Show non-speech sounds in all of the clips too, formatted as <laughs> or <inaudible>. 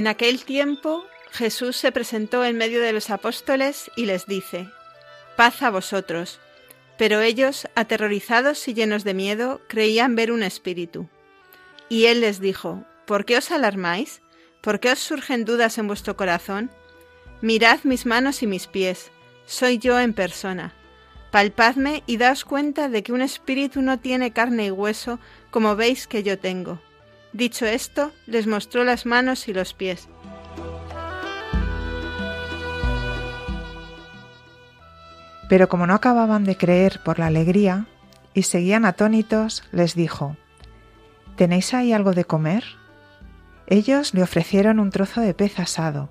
En aquel tiempo Jesús se presentó en medio de los apóstoles y les dice, Paz a vosotros. Pero ellos, aterrorizados y llenos de miedo, creían ver un espíritu. Y él les dijo, ¿Por qué os alarmáis? ¿Por qué os surgen dudas en vuestro corazón? Mirad mis manos y mis pies, soy yo en persona. Palpadme y daos cuenta de que un espíritu no tiene carne y hueso como veis que yo tengo. Dicho esto, les mostró las manos y los pies. Pero como no acababan de creer por la alegría y seguían atónitos, les dijo, ¿Tenéis ahí algo de comer? Ellos le ofrecieron un trozo de pez asado.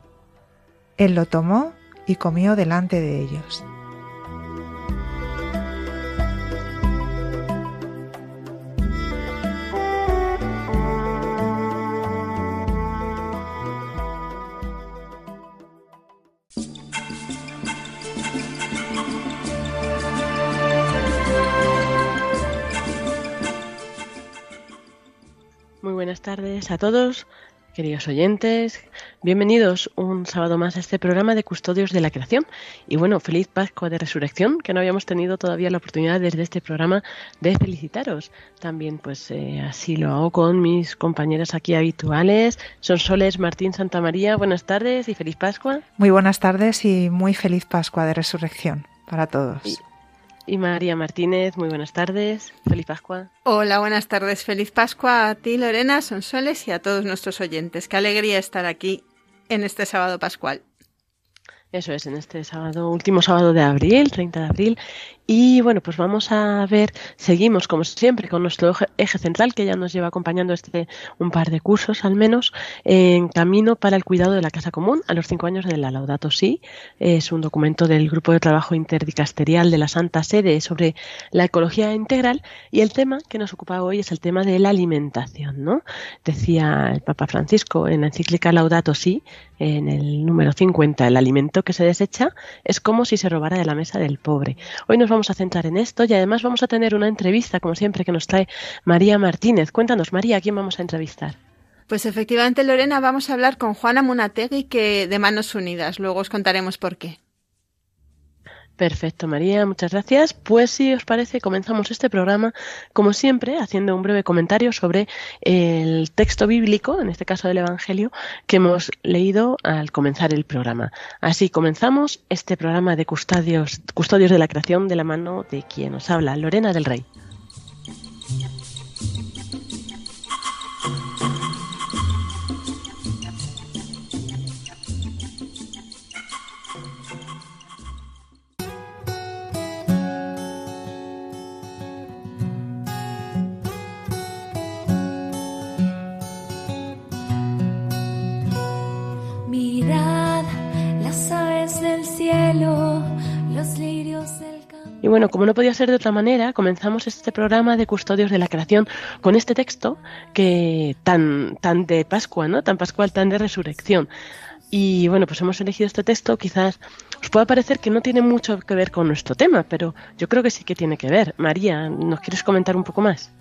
Él lo tomó y comió delante de ellos. Tardes a todos, queridos oyentes. Bienvenidos un sábado más a este programa de Custodios de la Creación. Y bueno, feliz Pascua de Resurrección, que no habíamos tenido todavía la oportunidad desde este programa de felicitaros. También pues eh, así lo hago con mis compañeras aquí habituales. Son Soles Martín Santa María. Buenas tardes y feliz Pascua. Muy buenas tardes y muy feliz Pascua de Resurrección para todos y María Martínez. Muy buenas tardes. Feliz Pascua. Hola, buenas tardes. Feliz Pascua a ti, Lorena, Sonsoles y a todos nuestros oyentes. Qué alegría estar aquí en este sábado pascual. Eso es, en este sábado, último sábado de abril, 30 de abril. Y bueno, pues vamos a ver, seguimos como siempre con nuestro eje central que ya nos lleva acompañando este un par de cursos al menos, en Camino para el Cuidado de la Casa Común a los cinco años de la Laudato Si. Es un documento del Grupo de Trabajo Interdicasterial de la Santa Sede sobre la ecología integral y el tema que nos ocupa hoy es el tema de la alimentación, ¿no? Decía el Papa Francisco en la encíclica Laudato Si, en el número 50, el alimento que se desecha es como si se robara de la mesa del pobre. Hoy nos vamos a centrar en esto y además vamos a tener una entrevista, como siempre, que nos trae María Martínez. Cuéntanos, María, ¿a quién vamos a entrevistar? Pues efectivamente, Lorena, vamos a hablar con Juana Munategui que de Manos Unidas. Luego os contaremos por qué. Perfecto, María, muchas gracias. Pues si os parece, comenzamos este programa, como siempre, haciendo un breve comentario sobre el texto bíblico, en este caso del Evangelio, que hemos leído al comenzar el programa. Así comenzamos este programa de custodios, custodios de la creación de la mano de quien nos habla, Lorena del Rey. Y bueno, como no podía ser de otra manera, comenzamos este programa de Custodios de la Creación con este texto que tan, tan de Pascua, ¿no? Tan pascual, tan de resurrección. Y bueno, pues hemos elegido este texto, quizás os pueda parecer que no tiene mucho que ver con nuestro tema, pero yo creo que sí que tiene que ver. María, ¿nos quieres comentar un poco más?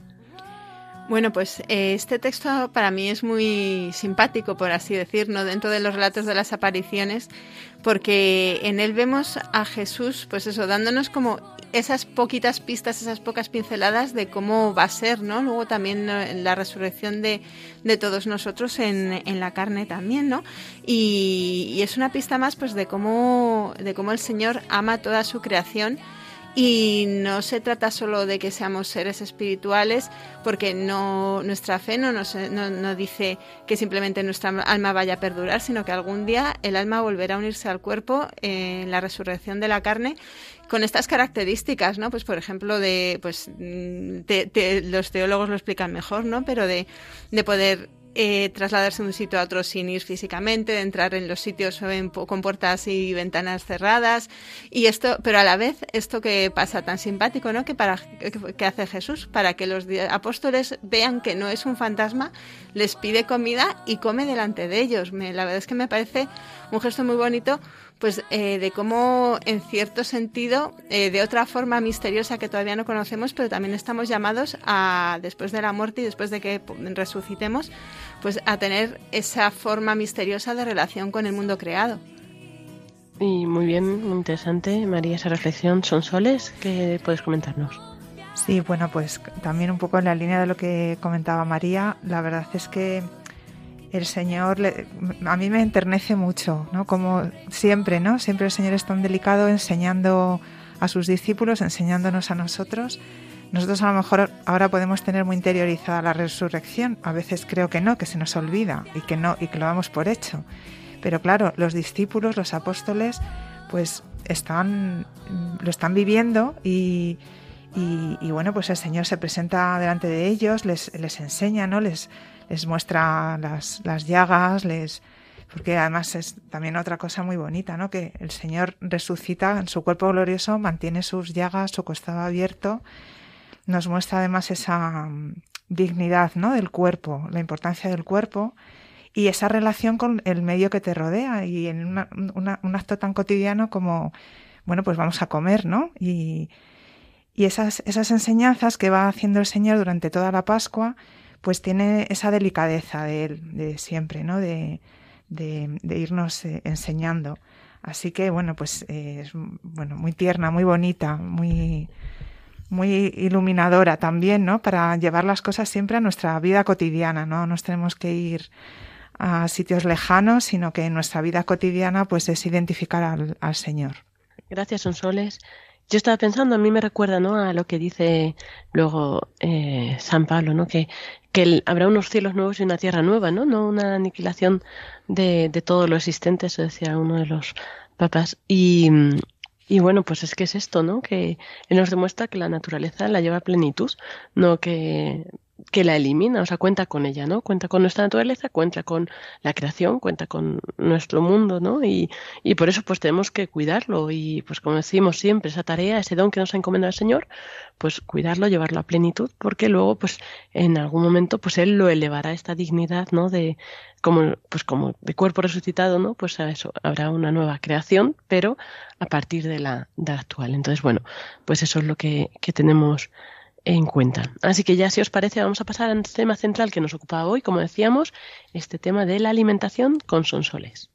Bueno, pues eh, este texto para mí es muy simpático, por así decirlo, dentro de los relatos de las apariciones, porque en él vemos a Jesús, pues eso, dándonos como esas poquitas pistas, esas pocas pinceladas de cómo va a ser, ¿no? Luego también la resurrección de, de todos nosotros en, en, la carne también, ¿no? Y, y, es una pista más, pues, de cómo, de cómo el Señor ama toda su creación y no se trata solo de que seamos seres espirituales, porque no, nuestra fe no, nos, no, dice que simplemente nuestra alma vaya a perdurar, sino que algún día el alma volverá a unirse al cuerpo en la resurrección de la carne con estas características, ¿no? Pues por ejemplo de, pues los teólogos lo explican mejor, ¿no? Pero de, de poder eh, trasladarse de un sitio a otro sin ir físicamente, de entrar en los sitios con puertas y ventanas cerradas. Y esto, pero a la vez, esto que pasa tan simpático, ¿no? Que para que hace Jesús, para que los apóstoles vean que no es un fantasma, les pide comida y come delante de ellos. Me, la verdad es que me parece un gesto muy bonito pues eh, de cómo en cierto sentido, eh, de otra forma misteriosa que todavía no conocemos, pero también estamos llamados a, después de la muerte y después de que resucitemos, pues a tener esa forma misteriosa de relación con el mundo creado. Y muy bien, muy interesante, María, esa reflexión. ¿Son soles? ¿Qué puedes comentarnos? Sí, bueno, pues también un poco en la línea de lo que comentaba María, la verdad es que el Señor a mí me enternece mucho, ¿no? Como siempre, ¿no? Siempre el Señor es tan delicado enseñando a sus discípulos, enseñándonos a nosotros. Nosotros a lo mejor ahora podemos tener muy interiorizada la resurrección, a veces creo que no, que se nos olvida y que no y que lo damos por hecho. Pero claro, los discípulos, los apóstoles, pues están lo están viviendo y, y, bueno, pues el Señor se presenta delante de ellos, les, les enseña, ¿no? Les, les muestra las, las llagas, les porque además es también otra cosa muy bonita, ¿no? Que el Señor resucita en su cuerpo glorioso, mantiene sus llagas, su costado abierto, nos muestra además esa mm, dignidad, ¿no? Del cuerpo, la importancia del cuerpo y esa relación con el medio que te rodea y en un acto tan cotidiano como, bueno, pues vamos a comer, ¿no? Y, y esas, esas enseñanzas que va haciendo el Señor durante toda la Pascua, pues tiene esa delicadeza de, de siempre, ¿no? De, de, irnos eh, enseñando. Así que, bueno, pues eh, es bueno, muy tierna, muy bonita, muy, muy iluminadora también, ¿no? Para llevar las cosas siempre a nuestra vida cotidiana, ¿no? Nos tenemos que ir a sitios lejanos, sino que en nuestra vida cotidiana, pues es identificar al, al Señor. Gracias, Sonsoles. Yo estaba pensando, a mí me recuerda ¿no? a lo que dice luego eh, San Pablo, ¿no? que, que habrá unos cielos nuevos y una tierra nueva, no, no una aniquilación de, de todo lo existente, eso decía uno de los papas. Y, y bueno, pues es que es esto, ¿no? Que nos demuestra que la naturaleza la lleva a plenitud, no que que la elimina, o sea, cuenta con ella, ¿no? Cuenta con nuestra naturaleza, cuenta con la creación, cuenta con nuestro mundo, ¿no? Y, y por eso pues tenemos que cuidarlo y pues como decimos siempre, esa tarea, ese don que nos ha encomendado el Señor, pues cuidarlo, llevarlo a plenitud, porque luego pues en algún momento pues Él lo elevará a esta dignidad, ¿no? De como pues como de cuerpo resucitado, ¿no? Pues a eso habrá una nueva creación, pero a partir de la, de la actual. Entonces, bueno, pues eso es lo que, que tenemos en cuenta. Así que ya si os parece vamos a pasar al tema central que nos ocupa hoy, como decíamos, este tema de la alimentación con sonsoles.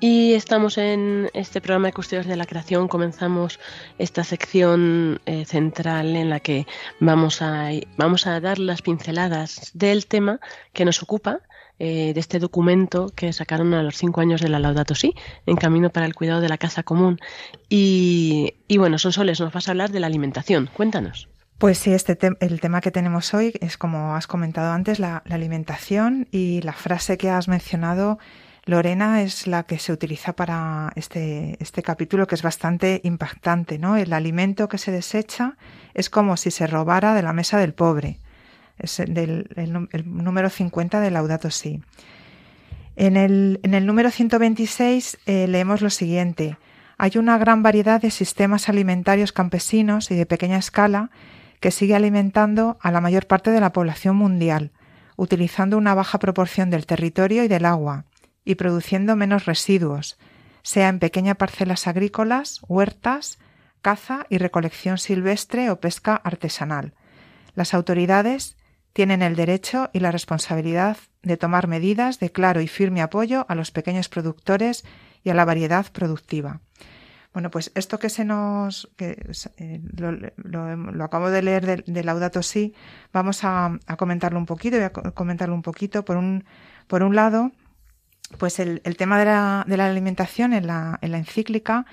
Y estamos en este programa de Custodios de la Creación. Comenzamos esta sección eh, central en la que vamos a, vamos a dar las pinceladas del tema que nos ocupa, eh, de este documento que sacaron a los cinco años de la Laudato Si, en camino para el cuidado de la casa común. Y, y bueno, Sonsoles, nos vas a hablar de la alimentación. Cuéntanos. Pues sí, este el tema que tenemos hoy es, como has comentado antes, la alimentación y la frase que has mencionado Lorena es la que se utiliza para este, este capítulo, que es bastante impactante, ¿no? El alimento que se desecha es como si se robara de la mesa del pobre. Es del, el, número 50 de Laudato Si. En el, en el número 126 eh, leemos lo siguiente. Hay una gran variedad de sistemas alimentarios campesinos y de pequeña escala que sigue alimentando a la mayor parte de la población mundial, utilizando una baja proporción del territorio y del agua, y produciendo menos residuos, sea en pequeñas parcelas agrícolas, huertas, caza y recolección silvestre o pesca artesanal. Las autoridades tienen el derecho y la responsabilidad de tomar medidas de claro y firme apoyo a los pequeños productores y a la variedad productiva. Bueno, pues esto que se nos eh, lo, acabo de leer de, Laudato Si, vamos a, comentarlo un poquito, voy a comentarlo un poquito. Por un, por un lado, pues el, tema de la, de la alimentación en la, en la encíclica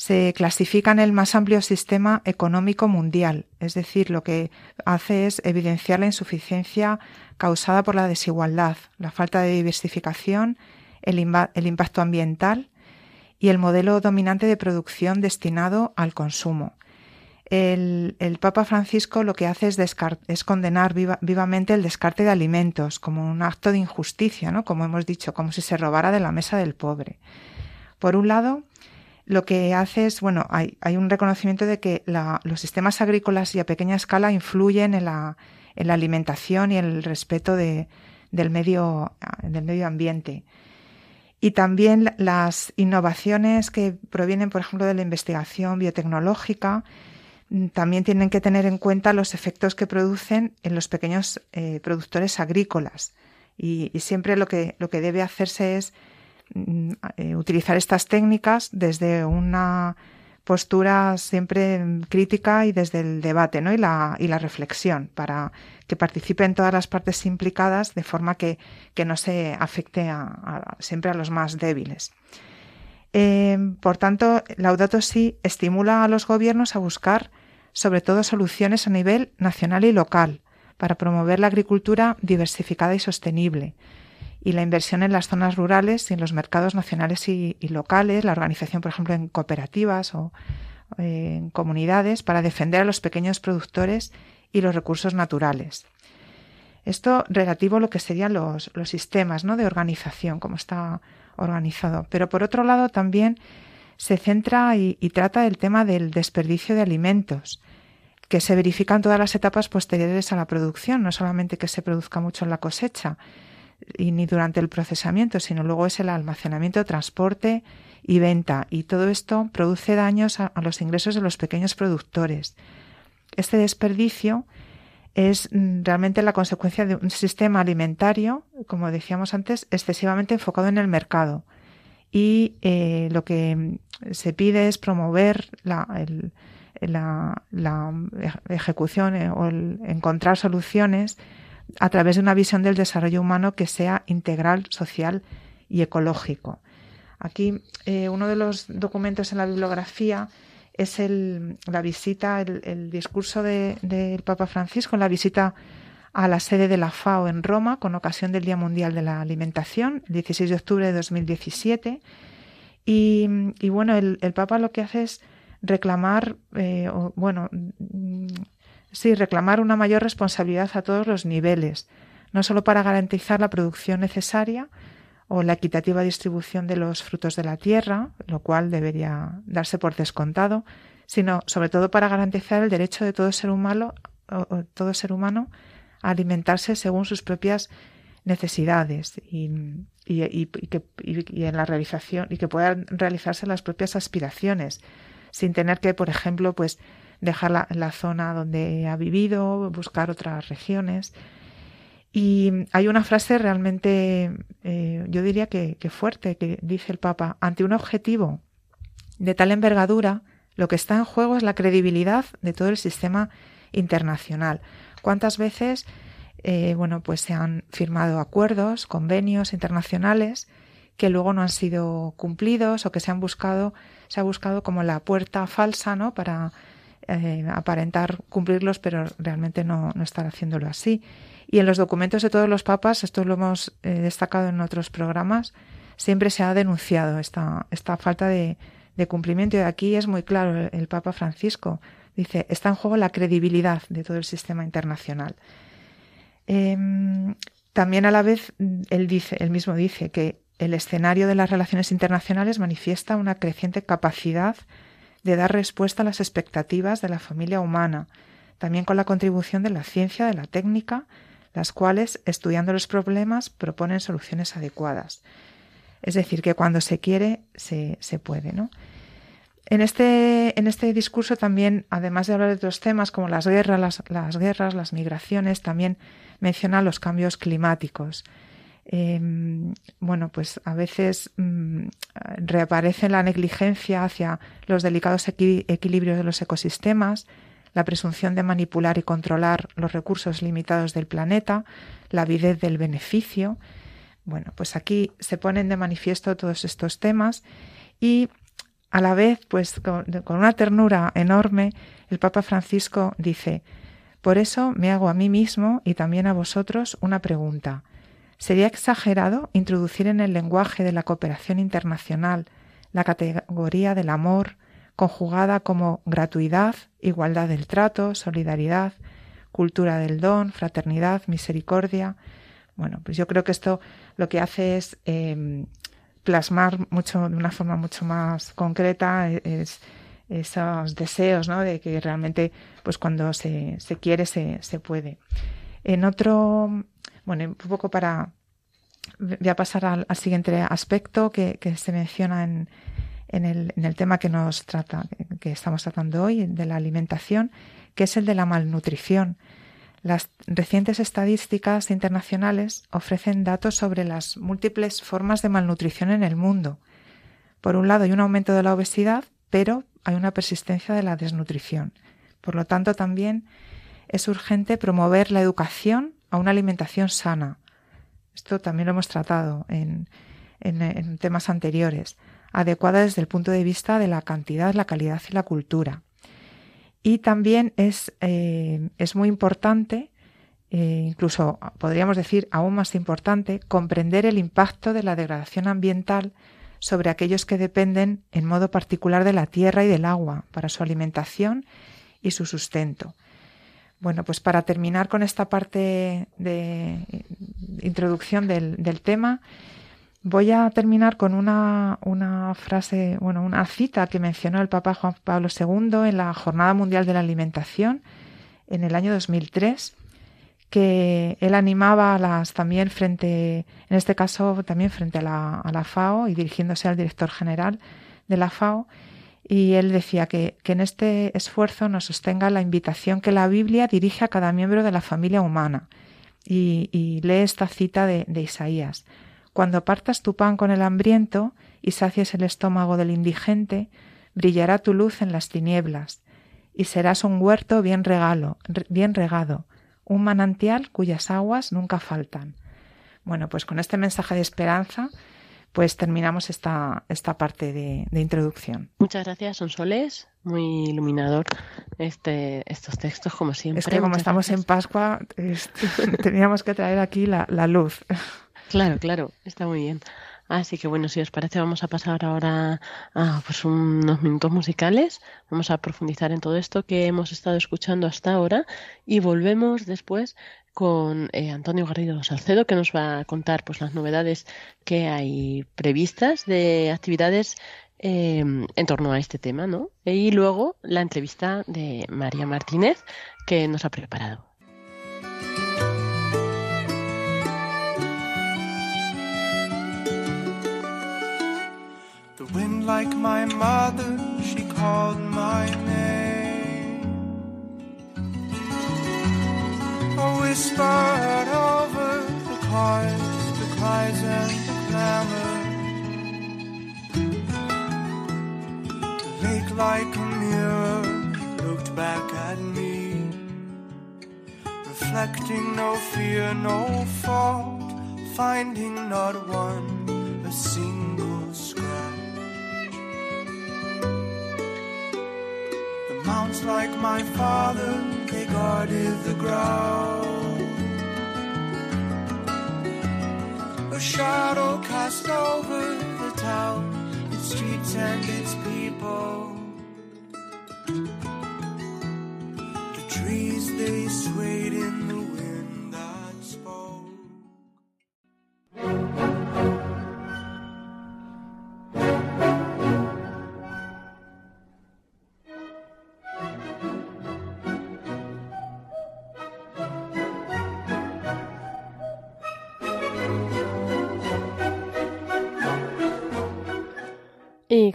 se clasifica en el más amplio sistema económico mundial, es decir, lo que hace es evidenciar la insuficiencia causada por la desigualdad, la falta de diversificación, el, impacto ambiental y el modelo dominante de producción destinado al consumo. El, Papa Francisco lo que hace es, condenar vivamente el descarte de alimentos como un acto de injusticia, ¿no? como hemos dicho, como si se robara de la mesa del pobre. Por un lado, lo que hace es, bueno, hay, un reconocimiento de que los sistemas agrícolas y a pequeña escala influyen en la, alimentación y el respeto del, medio, ambiente. Y también las innovaciones que provienen, por ejemplo, de la investigación biotecnológica, también tienen que tener en cuenta los efectos que producen en los pequeños eh, productores agrícolas. Y, siempre lo que, lo que debe hacerse es Mm, eh, utilizar estas técnicas desde una postura siempre crítica y desde el debate ¿no? y, la, y la reflexión para que participen todas las partes implicadas de forma que, no se afecte a, siempre a los más débiles. Eh, por tanto, Laudato Si estimula a los gobiernos a buscar sobre todo soluciones a nivel nacional y local para promover la agricultura diversificada y sostenible, y la inversión en las zonas rurales y en los mercados nacionales y, locales, la organización, por ejemplo, en cooperativas o en comunidades para defender a los pequeños productores y los recursos naturales. Esto relativo a lo que serían los, los sistemas ¿no? de organización, cómo está organizado. Pero por otro lado también se centra y, y trata el tema del desperdicio de alimentos, que se verifica en todas las etapas posteriores a la producción, no solamente que se produzca mucho en la cosecha, y ni durante el procesamiento, sino luego es el almacenamiento, transporte y venta. Y todo esto produce daños a, los ingresos de los pequeños productores. Este desperdicio es mm, realmente la consecuencia de un sistema alimentario, como decíamos antes, excesivamente enfocado en el mercado. Y eh, lo que se pide es promover la, ejecución eh, o el encontrar soluciones a través de una visión del desarrollo humano que sea integral, social y ecológico. Aquí eh, uno de los documentos en la bibliografía es el, la visita, el, discurso del Papa Francisco, la visita a la sede de la FAO en Roma con ocasión del Día Mundial de la Alimentación, el 16 de octubre de 2017. Y, bueno, el, Papa lo que hace es reclamar, eh, bueno, Sí, reclamar una mayor responsabilidad a todos los niveles, no solo para garantizar la producción necesaria o la equitativa distribución de los frutos de la tierra, lo cual debería darse por descontado, sino sobre todo para garantizar el derecho de todo ser humano, todo ser humano a alimentarse según sus propias necesidades y, que, y, en la realización y que puedan realizarse las propias aspiraciones sin tener que por ejemplo pues dejar la, zona donde ha vivido, buscar otras regiones. Y hay una frase realmente, eh, yo diría que, fuerte, que dice el Papa, ante un objetivo de tal envergadura, lo que está en juego es la credibilidad de todo el sistema internacional. ¿Cuántas veces eh, bueno, pues se han firmado acuerdos, convenios internacionales que luego no han sido cumplidos o que se han buscado, se ha buscado como la puerta falsa, ¿no? Para eh, aparentar cumplirlos, pero realmente no, no, estar haciéndolo así. Y en los documentos de todos los papas, esto lo hemos eh, destacado en otros programas, siempre se ha denunciado esta, esta falta de, cumplimiento. Y aquí es muy claro el, Papa Francisco. Dice, está en juego la credibilidad de todo el sistema internacional. Em, también a la vez él dice, mismo dice que el escenario de las relaciones internacionales manifiesta una creciente capacidad de dar respuesta a las expectativas de la familia humana, también con la contribución de la ciencia, de la técnica, las cuales, estudiando los problemas, proponen soluciones adecuadas. Es decir, que cuando se quiere, se, puede. ¿no? En, este, en este discurso también, además de hablar de otros temas como las guerras, las guerras, las migraciones, también menciona los cambios climáticos. Em, bueno, pues a veces mm, reaparece la negligencia hacia los delicados equilibrios de los ecosistemas, la presunción de manipular y controlar los recursos limitados del planeta, la avidez del beneficio. Bueno, pues aquí se ponen de manifiesto todos estos temas y a la vez, pues con, con una ternura enorme, el Papa Francisco dice, por eso me hago a mí mismo y también a vosotros una pregunta. Sería exagerado introducir en el lenguaje de la cooperación internacional la categoría del amor, conjugada como gratuidad, igualdad del trato, solidaridad, cultura del don, fraternidad, misericordia. Bueno, pues yo creo que esto lo que hace es em, plasmar mucho, de una forma mucho más concreta, es, esos deseos, ¿no? De que realmente, pues cuando se, se quiere, se, se puede. En otro, bueno, un poco para. Voy a pasar al, siguiente aspecto que, se menciona en, en, el, en, el, tema que nos trata, que estamos tratando hoy, de la alimentación, que es el de la malnutrición. Las recientes estadísticas internacionales ofrecen datos sobre las múltiples formas de malnutrición en el mundo. Por un lado, hay un aumento de la obesidad, pero hay una persistencia de la desnutrición. Por lo tanto, también es urgente promover la educación a una alimentación sana. Esto también lo hemos tratado en, temas anteriores, adecuada desde el punto de vista de la cantidad, la calidad y la cultura. Y también es, eh, es muy importante, eh, incluso podríamos decir aún más importante, comprender el impacto de la degradación ambiental sobre aquellos que dependen en modo particular de la tierra y del agua para su alimentación y su sustento. Bueno, pues para terminar con esta parte de introducción del, tema, voy a terminar con una, una, frase, bueno, una cita que mencionó el Papa Juan Pablo II en la Jornada Mundial de la Alimentación en el año 2003, que él animaba a las también frente, en este caso también frente a la, FAO y dirigiéndose al director general de la FAO, y él decía que, que, en este esfuerzo nos sostenga la invitación que la Biblia dirige a cada miembro de la familia humana. Y, lee esta cita de, de, Isaías. Cuando partas tu pan con el hambriento y sacies el estómago del indigente, brillará tu luz en las tinieblas, y serás un huerto bien regalo, bien regado, un manantial cuyas aguas nunca faltan. Bueno, pues con este mensaje de esperanza pues terminamos esta, esta parte de, introducción. Muchas gracias, Sonsoles. Muy iluminador este, estos textos, como siempre. Es que como estamos en Pascua, <laughs> teníamos que traer aquí la, la luz. Claro, claro, está muy bien. Así que bueno, si os parece, vamos a pasar ahora a pues, unos minutos musicales. Vamos a profundizar en todo esto que hemos estado escuchando hasta ahora y volvemos después con eh, Antonio Garrido Salcedo, que nos va a contar pues, las novedades que hay previstas de actividades eh, en torno a este tema, ¿no? Y luego la entrevista de María Martínez, que nos ha preparado. Like my mother, she called my name. I whispered over the cars, the cries and the clamor. The lake like a mirror looked back at me, reflecting no fear, no fault, finding not one, a single Mounts like my father, they guarded the ground. A shadow cast over the town, its streets and its people. The trees they swayed in the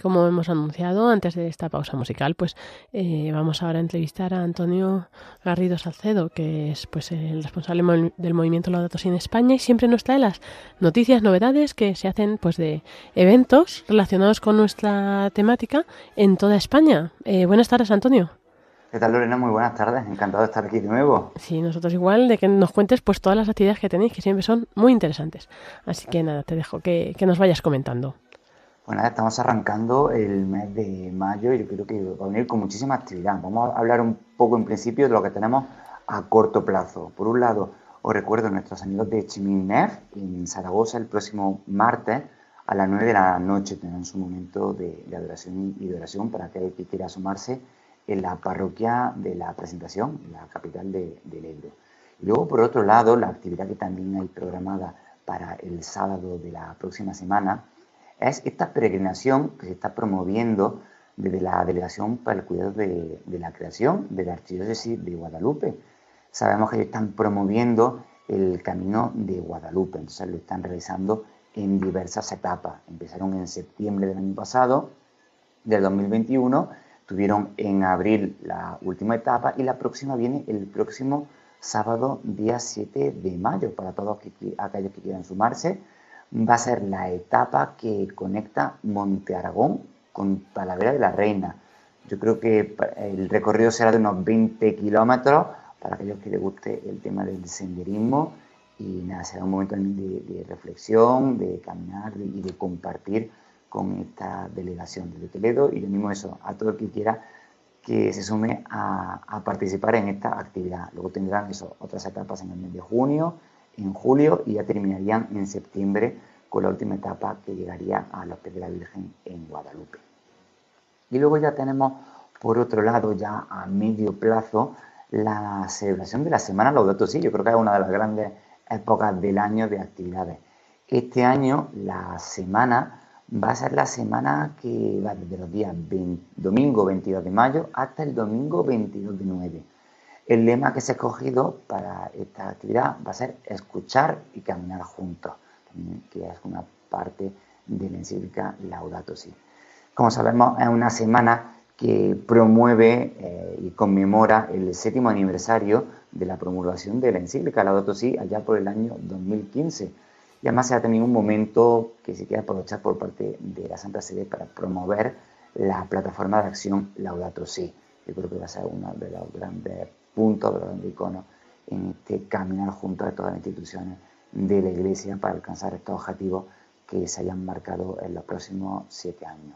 como hemos anunciado antes de esta pausa musical, pues eh, vamos ahora a entrevistar a Antonio Garrido Salcedo, que es pues el responsable del movimiento Laudato Si en España y siempre nos trae las noticias, novedades que se hacen pues de eventos relacionados con nuestra temática en toda España. Eh, buenas tardes, Antonio. ¿Qué tal, Lorena? Muy buenas tardes. Encantado de estar aquí de nuevo. Sí, nosotros igual, de que nos cuentes pues todas las actividades que tenéis, que siempre son muy interesantes. Así que nada, te dejo que nos vayas comentando. Bueno, estamos arrancando el mes de mayo y yo creo que va a venir con muchísima actividad. Vamos a hablar un poco en principio de lo que tenemos a corto plazo. Por un lado, os recuerdo a nuestros amigos de Chiminef en Zaragoza el próximo martes a las 9 de la noche tendrán su momento de, adoración y de para aquel que quiera sumarse en la parroquia de la presentación, en la capital de, del Ebro. Y luego, por otro lado, la actividad que también hay programada para el sábado de la próxima semana es esta peregrinación que se está promoviendo desde la Delegación para el Cuidado de, la Creación de la Archidiócesis de Guadalupe. Sabemos que están promoviendo el Camino de Guadalupe, entonces lo están realizando en diversas etapas. Empezaron en septiembre del año pasado, del 2021, tuvieron en abril la última etapa y la próxima viene el próximo sábado, día 7 de mayo, para todos aquellos que quieran sumarse va a ser la etapa que conecta Monte Aragón con Talavera de la Reina. Yo creo que el recorrido será de unos 20 kilómetros para aquellos que les guste el tema del senderismo y nada, será un momento de, reflexión, de caminar y de compartir con esta delegación de Toledo y lo mismo eso, a todo el que quiera que se sume a, a participar en esta actividad. Luego tendrán eso, otras etapas en el mes de junio, en julio y ya terminarían en septiembre con la última etapa que llegaría a los pies de la Virgen en Guadalupe. Y luego ya tenemos, por otro lado, ya a medio plazo, la celebración de la Semana Laudato Si. Yo creo que es una de las grandes épocas del año de actividades. Este año la semana va a ser la semana que va desde los días domingo 22 de mayo hasta el domingo 22 de 9. El lema que se ha escogido para esta actividad va a ser escuchar y caminar juntos, que es una parte de la encíclica Laudato Si. Como sabemos, es una semana que promueve eh, y conmemora el séptimo aniversario de la promulgación de la encíclica Laudato Si allá por el año 2015. Y además ha tenido un momento que se quiere aprovechar por parte de la Santa Sede para promover la plataforma de acción Laudato Si. Yo creo que va a ser una de las grandes punto de icono en este caminar junto a todas las instituciones de la Iglesia para alcanzar estos objetivos que se hayan marcado en los próximos siete años.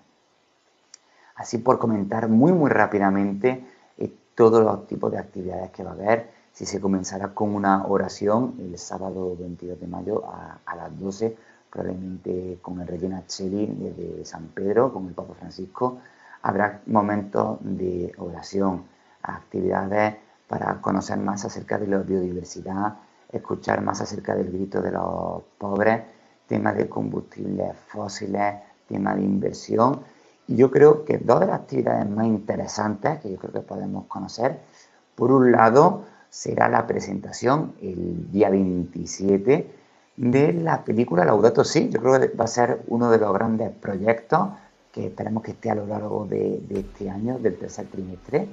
Así por comentar muy muy rápidamente eh, todos los tipos de actividades que va a haber, si se comenzará con una oración el sábado 22 de mayo a, las 12, probablemente con el Rey Cheli desde San Pedro, con el Papa Francisco, habrá momentos de oración, actividades para conocer más acerca de la biodiversidad, escuchar más acerca del grito de los pobres, tema de combustibles fósiles, tema de inversión. Y yo creo que dos de las actividades más interesantes que yo creo que podemos conocer, por un lado, será la presentación el día 27 de la película Laudato Si. Yo creo que va a ser uno de los grandes proyectos que esperemos que esté a lo largo de, de este año, del tercer trimestre,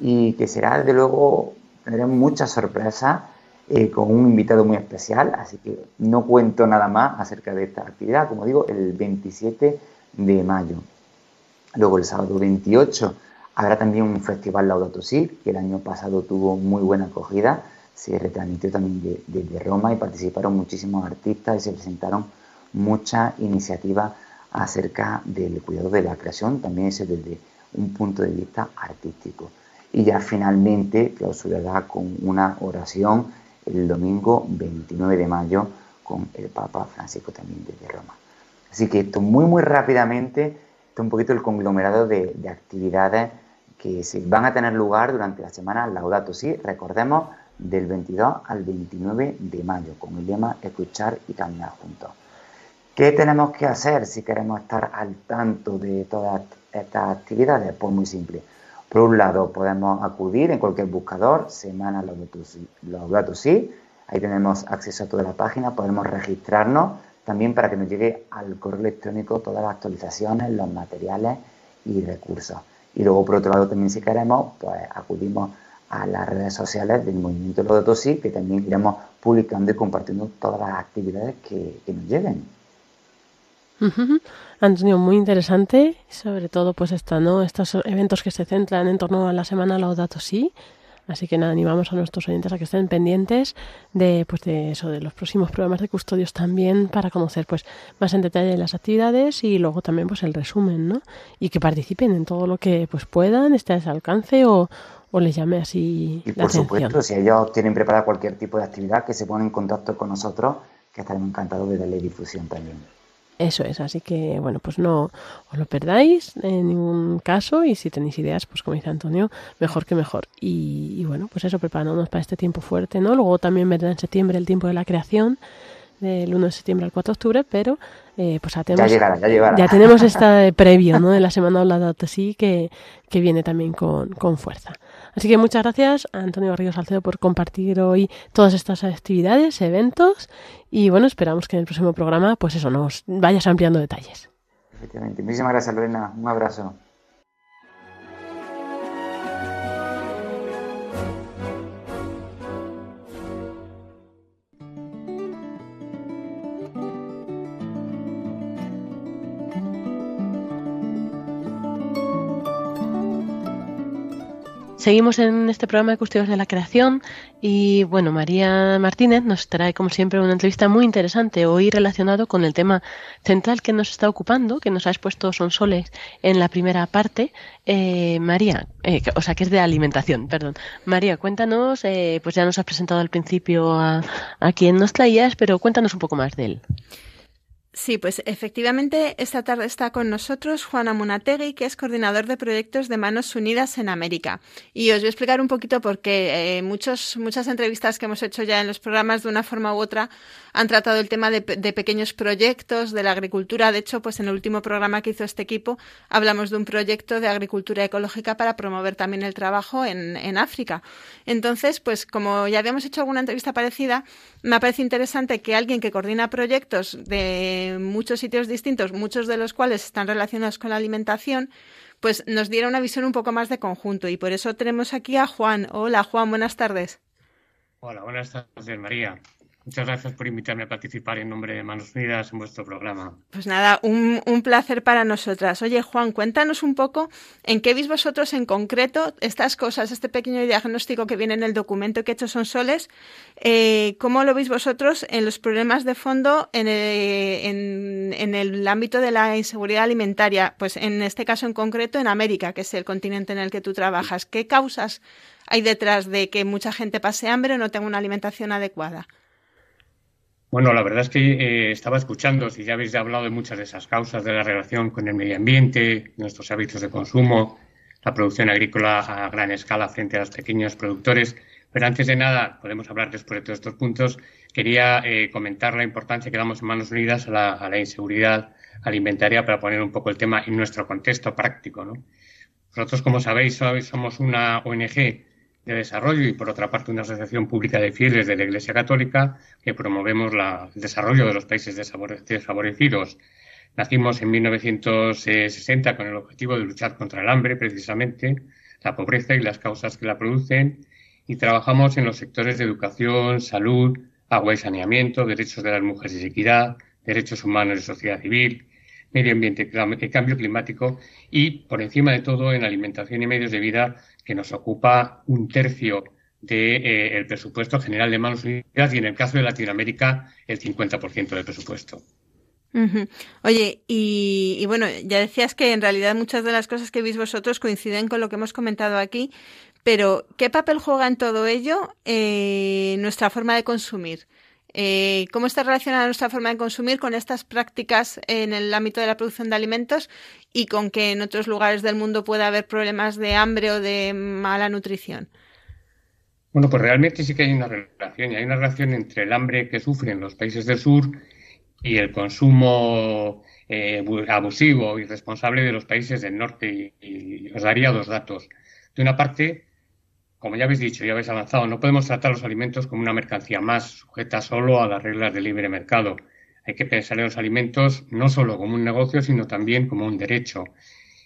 y que será, desde luego, tendremos muchas sorpresas eh, con un invitado muy especial, así que no cuento nada más acerca de esta actividad, como digo, el 27 de mayo. Luego el sábado 28 habrá también un festival Laudato Si, que el año pasado tuvo muy buena acogida, se retransmitió también desde Roma y participaron muchísimos artistas y se presentaron muchas iniciativas acerca del cuidado de la creación, también desde un punto de vista artístico y ya finalmente clausurará con una oración el domingo 29 de mayo con el Papa Francisco también desde Roma. Así que esto muy muy rápidamente, esto un poquito el conglomerado de, actividades que se van a tener lugar durante la semana Laudato Si, recordemos, del 22 al 29 de mayo, con el lema Escuchar y Caminar Juntos. ¿Qué tenemos que hacer si queremos estar al tanto de todas estas actividades? Pues muy simple por un lado, podemos acudir en cualquier buscador, Semana Los Datos Sí, ahí tenemos acceso a toda la página, podemos registrarnos también para que nos llegue al correo electrónico todas las actualizaciones, los materiales y recursos. Y luego, por otro lado, también si queremos, pues acudimos a las redes sociales del Movimiento Lodato Si, que también iremos publicando y compartiendo todas las actividades que, nos lleguen. Antonio, muy interesante, sobre todo pues esta, ¿no? estos eventos que se centran en torno a la semana Laudato Si, Así que nada, animamos a nuestros oyentes a que estén pendientes de, pues de eso, de los próximos programas de custodios también para conocer pues más en detalle las actividades y luego también pues el resumen, ¿no? Y que participen en todo lo que pues puedan, esté a ese alcance o, o les llame así. Y por supuesto, si ellos tienen preparada cualquier tipo de actividad, que se pongan en contacto con nosotros, que estaremos encantados de darle difusión también. Eso es, así que bueno, pues no os lo perdáis en ningún caso y si tenéis ideas, pues como dice Antonio, mejor que mejor. Y, bueno, pues eso, preparándonos para este tiempo fuerte, ¿no? Luego también vendrá en septiembre el tiempo de la creación, del 1 de septiembre al 4 de octubre, pero eh, pues ya tenemos, ya, tenemos esta previo, ¿no? De la semana hablada así que, que viene también con, con fuerza. Así que muchas gracias a Antonio Ríos Salcedo por compartir hoy todas estas actividades, eventos y bueno, esperamos que en el próximo programa pues eso, nos vayas ampliando detalles. Efectivamente. Muchísimas gracias Lorena, un abrazo. Seguimos en este programa de Custodios de la Creación y bueno, María Martínez nos trae como siempre una entrevista muy interesante hoy relacionado con el tema central que nos está ocupando, que nos ha expuesto Sonsoles en la primera parte. Eh, María, eh, o sea, que es de alimentación, perdón. María, cuéntanos, eh, pues ya nos has presentado al principio a, a nos traías, pero cuéntanos un poco más de él. Sí, pues efectivamente esta tarde está con nosotros Juana Munategui, que es coordinador de proyectos de Manos Unidas en América. Y os voy a explicar un poquito por qué. Eh, muchos, muchas entrevistas que hemos hecho ya en los programas de una forma u otra han tratado el tema de, pequeños proyectos de la agricultura. De hecho, pues en el último programa que hizo este equipo hablamos de un proyecto de agricultura ecológica para promover también el trabajo en, en África. Entonces, pues como ya habíamos hecho alguna entrevista parecida, me parece interesante que alguien que coordina proyectos de muchos sitios distintos, muchos de los cuales están relacionados con la alimentación, pues nos diera una visión un poco más de conjunto. Y por eso tenemos aquí a Juan. Hola Juan, buenas tardes. Hola, buenas tardes María. Muchas gracias por invitarme a participar en nombre de Manos Unidas en vuestro programa. Pues nada, un, placer para nosotras. Oye, Juan, cuéntanos un poco en qué veis vosotros en concreto estas cosas, este pequeño diagnóstico que viene en el documento que he hecho son soles, eh, ¿cómo lo veis vosotros en los problemas de fondo el, en el ámbito de la inseguridad alimentaria? Pues en este caso en concreto en América, que es el continente en el que tú trabajas. ¿Qué causas hay detrás de que mucha gente pase hambre o no tenga una alimentación adecuada? Bueno, la verdad es que eh, estaba escuchando, si ya habéis hablado de muchas de esas causas de la relación con el medio ambiente, nuestros hábitos de consumo, la producción agrícola a gran escala frente a los pequeños productores. Pero antes de nada, podemos hablar después de todos estos puntos, quería eh, comentar la importancia que damos en Manos Unidas a la, inseguridad alimentaria para poner un poco el tema en nuestro contexto práctico. Nosotros, como sabéis, somos una ONG de Desarrollo y, por otra parte, una asociación pública de fieles de la Iglesia Católica que promovemos el desarrollo de los países desfavorecidos. Nacimos en 1960 con el objetivo de luchar contra el hambre, precisamente, la pobreza y las causas que la producen, y trabajamos en los sectores de educación, salud, agua y saneamiento, derechos de las mujeres y equidad, derechos humanos y sociedad civil, medio ambiente y cambio climático y, por encima de todo, en alimentación y medios de vida, que nos ocupa un tercio del de, eh, presupuesto general de Manos Unidas y, en el caso de Latinoamérica, el 50% del presupuesto. Oye, y, bueno, ya decías que en realidad muchas de las cosas que veis vosotros coinciden con lo que hemos comentado aquí, pero ¿qué papel juega en todo ello eh, nuestra forma de consumir? Eh, ¿Cómo está relacionada nuestra forma de consumir con estas prácticas en el ámbito de la producción de alimentos y con que en otros lugares del mundo pueda haber problemas de hambre o de mala nutrición? Bueno, pues realmente sí que hay una relación, y hay una relación entre el hambre que sufren los países del sur y el consumo eh, abusivo y responsable de los países del norte. y os daría dos datos. De una parte, como ya habéis dicho, ya habéis avanzado, no podemos tratar los alimentos como una mercancía más sujeta solo a las reglas del libre mercado. Hay que pensar en los alimentos no solo como un negocio, sino también como un derecho.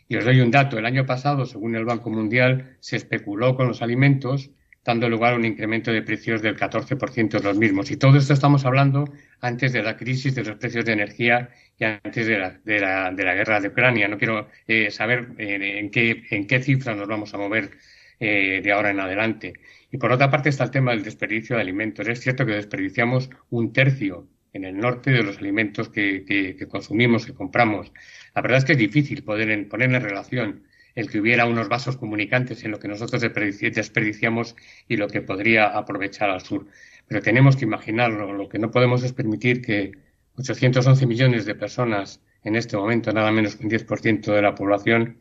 Y os doy un dato. El año pasado, según el Banco Mundial, se especuló con los alimentos, dando lugar a un incremento de precios del 14% de los mismos. Y todo esto estamos hablando antes de la crisis de los precios de energía y antes de la, guerra de Ucrania. No quiero eh, saber eh, en qué cifras nos vamos a mover eh, de ahora en adelante. Y por otra parte está el tema del desperdicio de alimentos. Es cierto que desperdiciamos un tercio en el norte de los alimentos que, consumimos, que compramos. La verdad es que es difícil poder poner en relación el que hubiera unos vasos comunicantes en lo que nosotros desperdiciamos y lo que podría aprovechar al sur. Pero tenemos que imaginarlo. Lo que no podemos es permitir que 811 millones de personas en este momento, nada menos que un 10% de la población,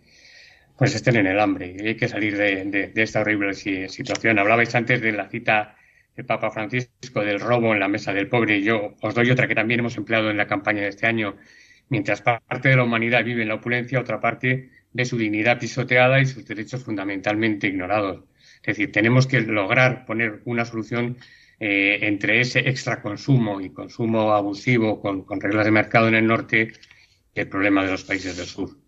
pues estén en el hambre. Y hay que salir de, esta horrible situación. Hablabais antes de la cita del Papa Francisco del robo en la mesa del pobre. Yo os doy otra que también hemos empleado en la campaña de este año. Mientras parte de la humanidad vive en la opulencia, otra parte ve su dignidad pisoteada y sus derechos fundamentalmente ignorados. Es decir, tenemos que lograr poner una solución eh, entre ese extra consumo y consumo abusivo con reglas de mercado en el norte y el problema de los países del sur.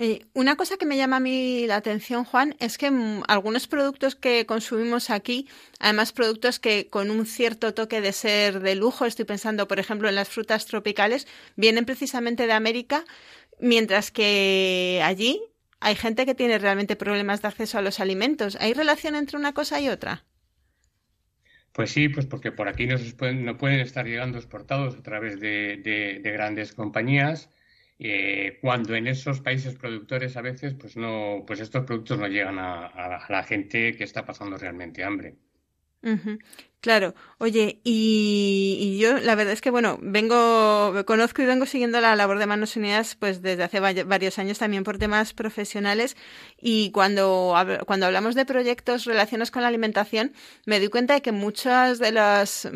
Eh, una cosa que me llama a mí la atención, Juan, es que mm, algunos productos que consumimos aquí, además productos que con un cierto toque de ser de lujo, estoy pensando, por ejemplo, en las frutas tropicales, vienen precisamente de América, mientras que allí hay gente que tiene realmente problemas de acceso a los alimentos. ¿Hay relación entre una cosa y otra? Pues sí, pues porque por aquí no, pueden, no pueden estar llegando exportados a través de grandes compañías eh, cuando en esos países productores a veces pues no pues estos productos no llegan a, la gente que está pasando realmente hambre. Claro, oye, y, yo la verdad es que, bueno, vengo, conozco y vengo siguiendo la labor de Manos Unidas pues desde hace varios años también por temas profesionales. Y cuando, cuando hablamos de proyectos relacionados con la alimentación me doy cuenta de que muchos de los,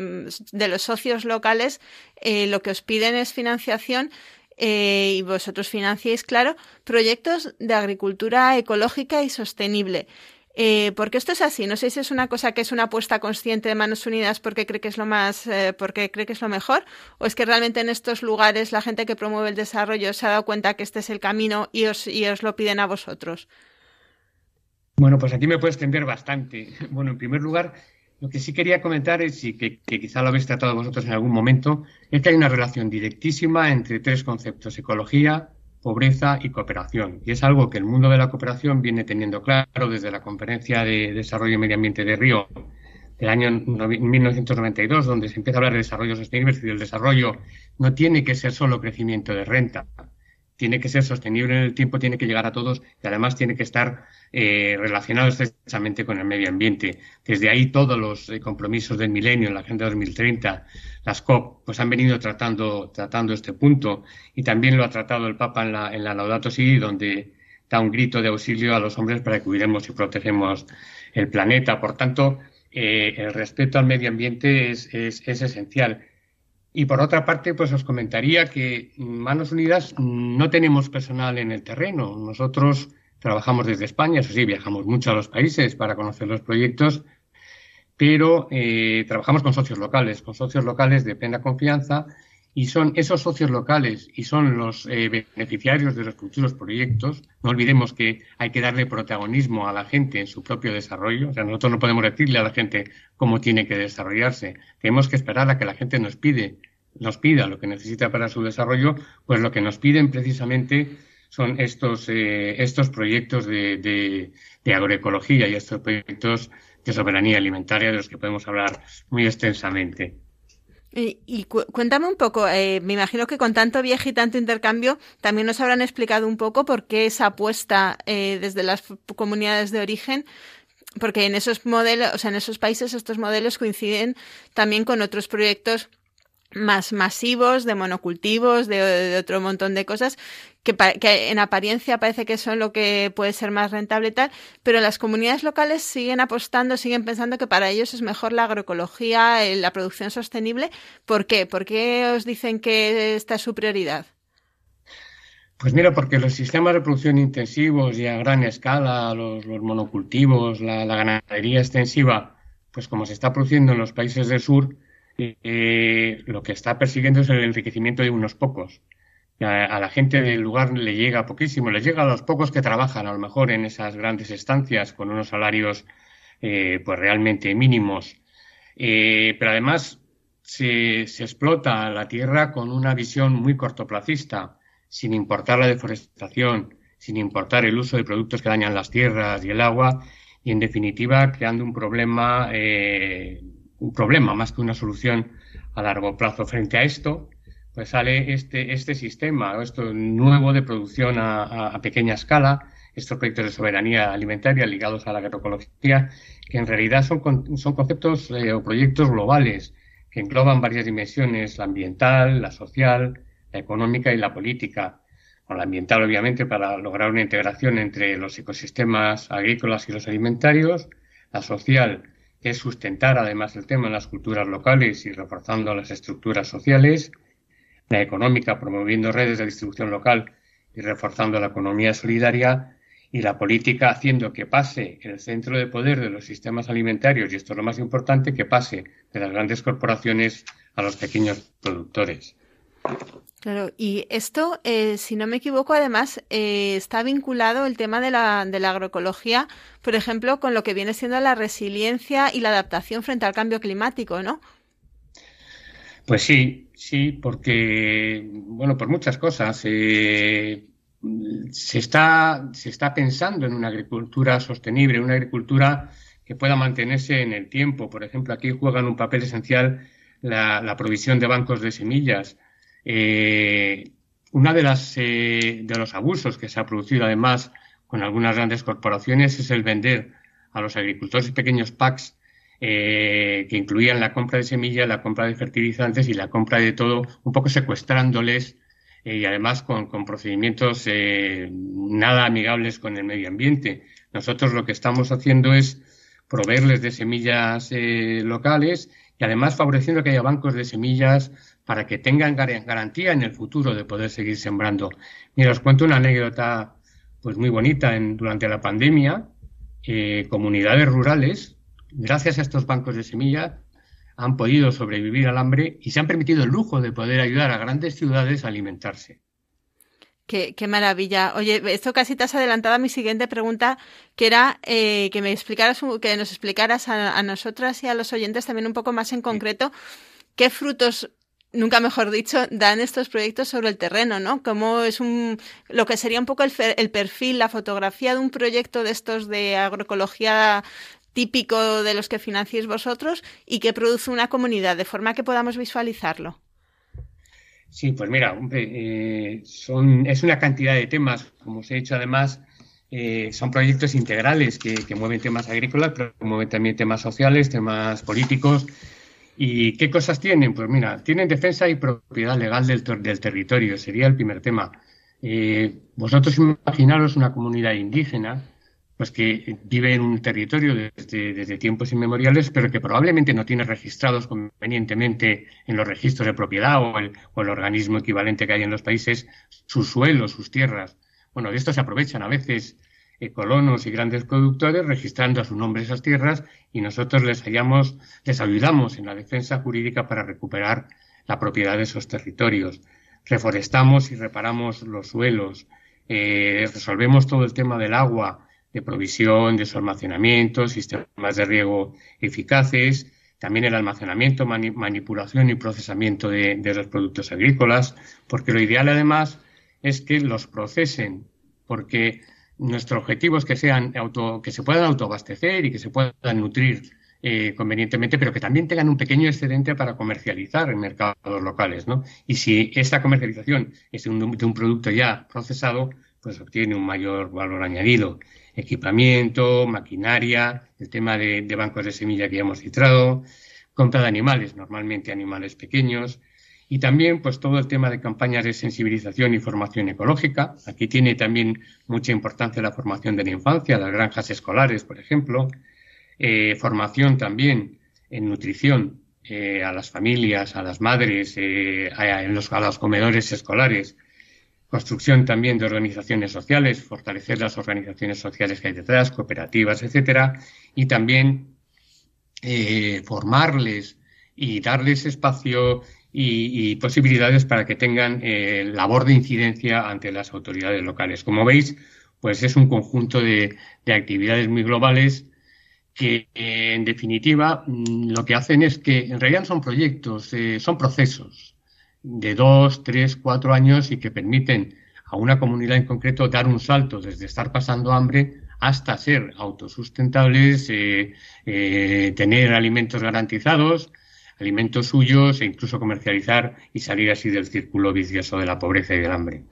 de los socios locales eh, lo que os piden es financiación eh, y vosotros financiáis, claro, proyectos de agricultura ecológica y sostenible. Eh, porque esto es así, no sé si es una cosa que es una apuesta consciente de Manos Unidas porque cree que es lo más, eh, porque cree que es lo mejor, o es que realmente en estos lugares la gente que promueve el desarrollo se ha dado cuenta que este es el camino y os, y os lo piden a vosotros. Bueno, pues aquí me puedes extender bastante. Bueno, en primer lugar, lo que sí quería comentar es, y que, quizá lo habéis tratado vosotros en algún momento, es que hay una relación directísima entre tres conceptos, ecología, pobreza y cooperación. Y es algo que el mundo de la cooperación viene teniendo claro desde la Conferencia de Desarrollo y Medio Ambiente de Río del año 1992, donde se empieza a hablar de desarrollo sostenible, y el desarrollo no tiene que ser solo crecimiento de renta, tiene que ser sostenible en el tiempo, tiene que llegar a todos y además tiene que estar eh, relacionado estrechamente con el medio ambiente. Desde ahí todos los eh, compromisos del milenio, la Agenda 2030, las COP, pues han venido tratando, tratando este punto y también lo ha tratado el Papa en la, en la Laudato Si, donde da un grito de auxilio a los hombres para que cuidemos y protegemos el planeta. Por tanto, eh, el respeto al medio ambiente es, es, es esencial. Y por otra parte, pues os comentaría que Manos Unidas no tenemos personal en el terreno. Nosotros trabajamos desde España, eso sí, viajamos mucho a los países para conocer los proyectos, pero eh, trabajamos con socios locales, con socios locales de plena confianza y son esos socios locales y son los eh, beneficiarios de los futuros proyectos. No olvidemos que hay que darle protagonismo a la gente en su propio desarrollo. O sea, nosotros no podemos decirle a la gente cómo tiene que desarrollarse. Tenemos que esperar a que la gente nos pide, nos pida lo que necesita para su desarrollo, pues lo que nos piden precisamente son estos, eh, estos proyectos de, de agroecología y estos proyectos de soberanía alimentaria de los que podemos hablar muy extensamente. Y, cuéntame un poco, eh, me imagino que con tanto viaje y tanto intercambio también nos habrán explicado un poco por qué esa apuesta eh, desde las comunidades de origen, porque en esos modelos, o sea, en esos países estos modelos coinciden también con otros proyectos más masivos, de monocultivos, de, otro montón de cosas que, en apariencia parece que son lo que puede ser más rentable y tal, pero las comunidades locales siguen apostando, siguen pensando que para ellos es mejor la agroecología, eh, la producción sostenible. ¿Por qué? ¿Por qué os dicen que esta es su prioridad? Pues mira, porque los sistemas de producción intensivos y a gran escala, los, monocultivos, la, ganadería extensiva, pues como se está produciendo en los países del sur, eh, lo que está persiguiendo es el enriquecimiento de unos pocos. A, la gente del lugar le llega poquísimo, le llega a los pocos que trabajan a lo mejor en esas grandes estancias con unos salarios eh, pues realmente mínimos. Eh, pero además se, se, explota la tierra con una visión muy cortoplacista, sin importar la deforestación, sin importar el uso de productos que dañan las tierras y el agua, y en definitiva creando un problema, eh, un problema más que una solución a largo plazo. Frente a esto, pues sale este, este sistema, esto nuevo de producción a, pequeña escala, estos proyectos de soberanía alimentaria ligados a la agroecología, que en realidad son, son conceptos eh, o proyectos globales que engloban varias dimensiones, la ambiental, la social, la económica y la política la ambiental obviamente para lograr una integración entre los ecosistemas agrícolas y los alimentarios, la social es sustentar además el tema en las culturas locales y reforzando las estructuras sociales, la económica promoviendo redes de distribución local y reforzando la economía solidaria y la política haciendo que pase el centro de poder de los sistemas alimentarios, y esto es lo más importante, que pase de las grandes corporaciones a los pequeños productores. Claro, y esto, eh, si no me equivoco, además eh, está vinculado el tema de la, de la agroecología, por ejemplo, con lo que viene siendo la resiliencia y la adaptación frente al cambio climático, ¿no? Pues sí, sí, porque, bueno, por muchas cosas. Eh, se, está, se está pensando en una agricultura sostenible, una agricultura que pueda mantenerse en el tiempo. Por ejemplo, aquí juegan un papel esencial la, la provisión de bancos de semillas eh, una de las eh, de los abusos que se ha producido además con algunas grandes corporaciones es el vender a los agricultores pequeños packs eh, que incluían la compra de semillas, la compra de fertilizantes y la compra de todo, un poco secuestrándoles y además con, con procedimientos nada amigables con el medio ambiente. Nosotros lo que estamos haciendo es proveerles de semillas locales y además favoreciendo que haya bancos de semillas para que tengan garantía en el futuro de poder seguir sembrando. Mira, os cuento una anécdota pues muy bonita. En, durante la pandemia, eh, comunidades rurales, gracias a estos bancos de semillas, han podido sobrevivir al hambre y se han permitido el lujo de poder ayudar a grandes ciudades a alimentarse. Qué, qué, maravilla. Oye, esto casi te has adelantado a mi siguiente pregunta, que era eh, que me explicaras, que nos explicaras a, a, nosotras y a los oyentes también un poco más en concreto qué frutos nunca mejor dicho, dan estos proyectos sobre el terreno, ¿no? Cómo es un, lo que sería un poco el, el, perfil, la fotografía de un proyecto de estos de agroecología típico de los que financiéis vosotros y que produce una comunidad, de forma que podamos visualizarlo. Sí, pues mira, eh, son, es una cantidad de temas, como os he dicho además, eh, son proyectos integrales que, que mueven temas agrícolas, pero mueven también temas sociales, temas políticos, ¿Y qué cosas tienen? Pues mira, tienen defensa y propiedad legal del, del territorio, sería el primer tema. Eh, vosotros imaginaros una comunidad indígena, pues que vive en un territorio desde, desde, tiempos inmemoriales, pero que probablemente no tiene registrados convenientemente en los registros de propiedad o el, o el organismo equivalente que hay en los países sus suelos, sus tierras. Bueno, de esto se aprovechan a veces colonos y grandes productores registrando a su nombre esas tierras y nosotros les, hallamos, les ayudamos en la defensa jurídica para recuperar la propiedad de esos territorios. Reforestamos y reparamos los suelos, eh, resolvemos todo el tema del agua, de provisión, de su almacenamiento, sistemas de riego eficaces, también el almacenamiento, manipulación y procesamiento de los productos agrícolas, porque lo ideal además es que los procesen, porque nuestro objetivo es que sean auto, que se puedan autoabastecer y que se puedan nutrir eh, convenientemente, pero que también tengan un pequeño excedente para comercializar en mercados locales, ¿no? Y si esta comercialización es de un, producto ya procesado, pues obtiene un mayor valor añadido. Equipamiento, maquinaria, el tema de, de bancos de semilla que ya hemos citado, compra de animales, normalmente animales pequeños, y también, pues todo el tema de campañas de sensibilización y formación ecológica. Aquí tiene también mucha importancia la formación de la infancia, las granjas escolares, por ejemplo. Eh, formación también en nutrición eh, a las familias, a las madres, eh, a, los, comedores escolares. Construcción también de organizaciones sociales, fortalecer las organizaciones sociales que hay detrás, cooperativas, etcétera. Y también formarles y darles espacio y, posibilidades para que tengan eh, labor de incidencia ante las autoridades locales. Como veis, pues es un conjunto de, actividades muy globales que, en definitiva, mm, lo que hacen es que, en realidad, son proyectos, eh, son procesos de dos, tres, cuatro años y que permiten a una comunidad en concreto dar un salto desde estar pasando hambre hasta ser autosustentables, eh, tener alimentos garantizados, alimentos suyos e incluso comercializar y salir así del círculo vicioso de la pobreza y del hambre.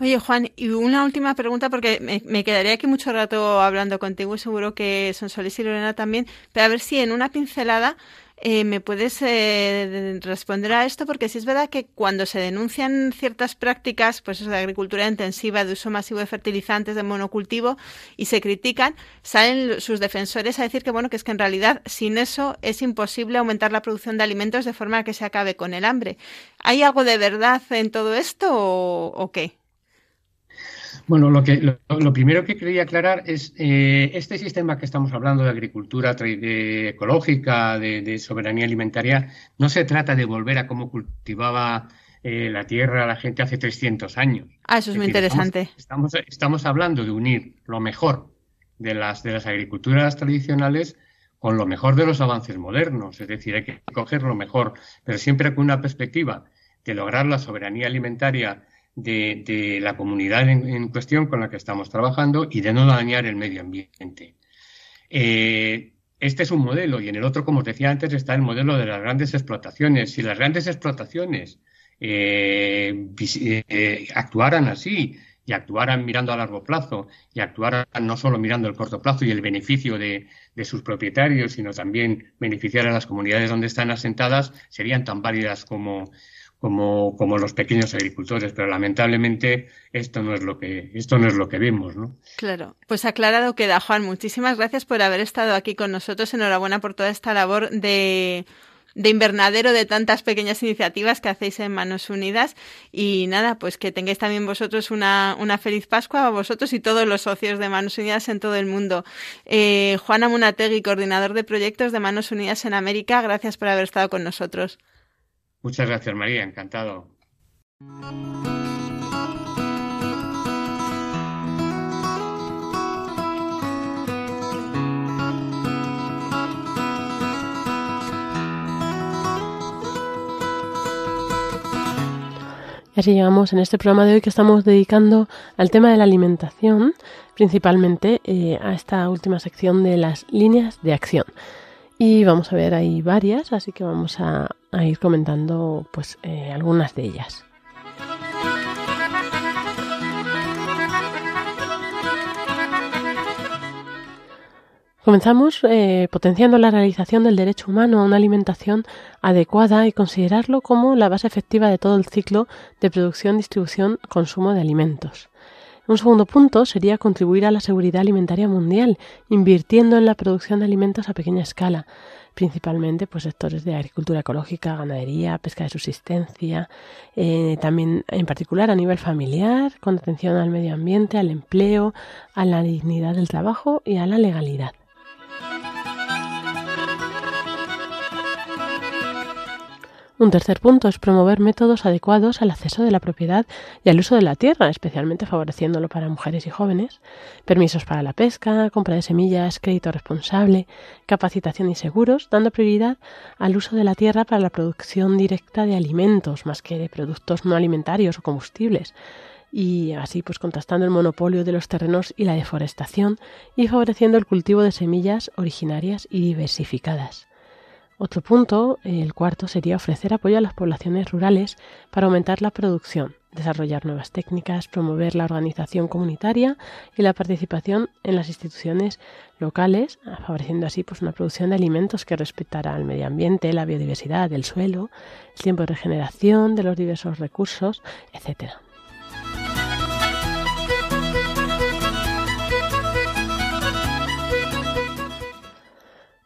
Oye, Juan, y una última pregunta, porque me, quedaría aquí mucho rato hablando contigo y seguro que son Solis y Lorena también, pero a ver si en una pincelada eh, ¿Me puedes eh, responder a esto? Porque sí es verdad que cuando se denuncian ciertas prácticas, pues eso de agricultura intensiva, de uso masivo de fertilizantes, de monocultivo, y se critican, salen sus defensores a decir que bueno, que es que en realidad sin eso es imposible aumentar la producción de alimentos de forma que se acabe con el hambre. ¿Hay algo de verdad en todo esto o qué? Bueno, lo, que, lo, primero que quería aclarar es eh, este sistema que estamos hablando de agricultura ecológica, de, soberanía alimentaria, no se trata de volver a cómo cultivaba eh, la tierra la gente hace 300 años. Ah, eso es, muy interesante. Estamos, estamos, hablando de unir lo mejor de las, de las agriculturas tradicionales con lo mejor de los avances modernos. Es decir, hay que coger lo mejor, pero siempre con una perspectiva de lograr la soberanía alimentaria de, la comunidad en, cuestión con la que estamos trabajando y de no dañar el medio ambiente. Eh, este es un modelo y en el otro, como os decía antes, está el modelo de las grandes explotaciones. Si las grandes explotaciones eh, eh, actuaran así y actuaran mirando a largo plazo y actuaran no solo mirando el corto plazo y el beneficio de, de, sus propietarios, sino también beneficiar a las comunidades donde están asentadas, serían tan válidas como, como, como los pequeños agricultores, pero lamentablemente esto no es lo que, esto no es lo que vemos, ¿no? Claro, pues aclarado queda, Juan. Muchísimas gracias por haber estado aquí con nosotros. Enhorabuena por toda esta labor de de invernadero de tantas pequeñas iniciativas que hacéis en Manos Unidas. Y nada, pues que tengáis también vosotros una, una feliz Pascua a vosotros y todos los socios de Manos Unidas en todo el mundo. Eh, Juana Munategui, coordinador de proyectos de Manos Unidas en América, gracias por haber estado con nosotros. Muchas gracias, María, encantado. Y así llegamos en este programa de hoy que estamos dedicando al tema de la alimentación, principalmente eh, a esta última sección de las líneas de acción. Y vamos a ver, hay varias, así que vamos a, ir comentando pues eh, algunas de ellas. Comenzamos eh, potenciando la realización del derecho humano a una alimentación adecuada y considerarlo como la base efectiva de todo el ciclo de producción, distribución, consumo de alimentos. Un segundo punto sería contribuir a la seguridad alimentaria mundial, invirtiendo en la producción de alimentos a pequeña escala, principalmente pues sectores de agricultura ecológica, ganadería, pesca de subsistencia, eh, también en particular a nivel familiar, con atención al medio ambiente, al empleo, a la dignidad del trabajo y a la legalidad. Un tercer punto es promover métodos adecuados al acceso de la propiedad y al uso de la tierra, especialmente favoreciéndolo para mujeres y jóvenes, permisos para la pesca, compra de semillas, crédito responsable, capacitación y seguros, dando prioridad al uso de la tierra para la producción directa de alimentos más que de productos no alimentarios o combustibles, y así pues contrastando el monopolio de los terrenos y la deforestación y favoreciendo el cultivo de semillas originarias y diversificadas. Otro punto, el cuarto, sería ofrecer apoyo a las poblaciones rurales para aumentar la producción, desarrollar nuevas técnicas, promover la organización comunitaria y la participación en las instituciones locales, favoreciendo así pues, una producción de alimentos que respetara el medio ambiente, la biodiversidad, el suelo, el tiempo de regeneración de los diversos recursos, etcétera.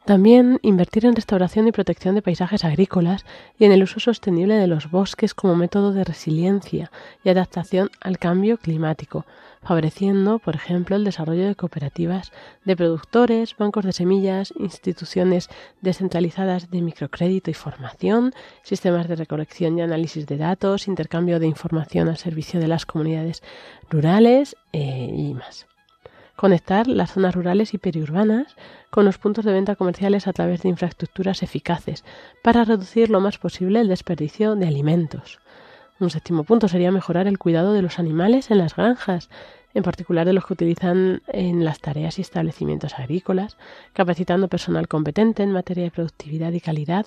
También invertir en restauración y protección de paisajes agrícolas y en el uso sostenible de los bosques como método de resiliencia y adaptación al cambio climático, favoreciendo, por ejemplo, el desarrollo de cooperativas de productores, bancos de semillas, instituciones descentralizadas de microcrédito y formación, sistemas de recolección y análisis de datos, intercambio de información al servicio de las comunidades rurales eh, y más. Conectar las zonas rurales y periurbanas con los puntos de venta comerciales a través de infraestructuras eficaces para reducir lo más posible el desperdicio de alimentos. Un séptimo punto sería mejorar el cuidado de los animales en las granjas, en particular de los que utilizan en las tareas y establecimientos agrícolas, capacitando personal competente en materia de productividad y calidad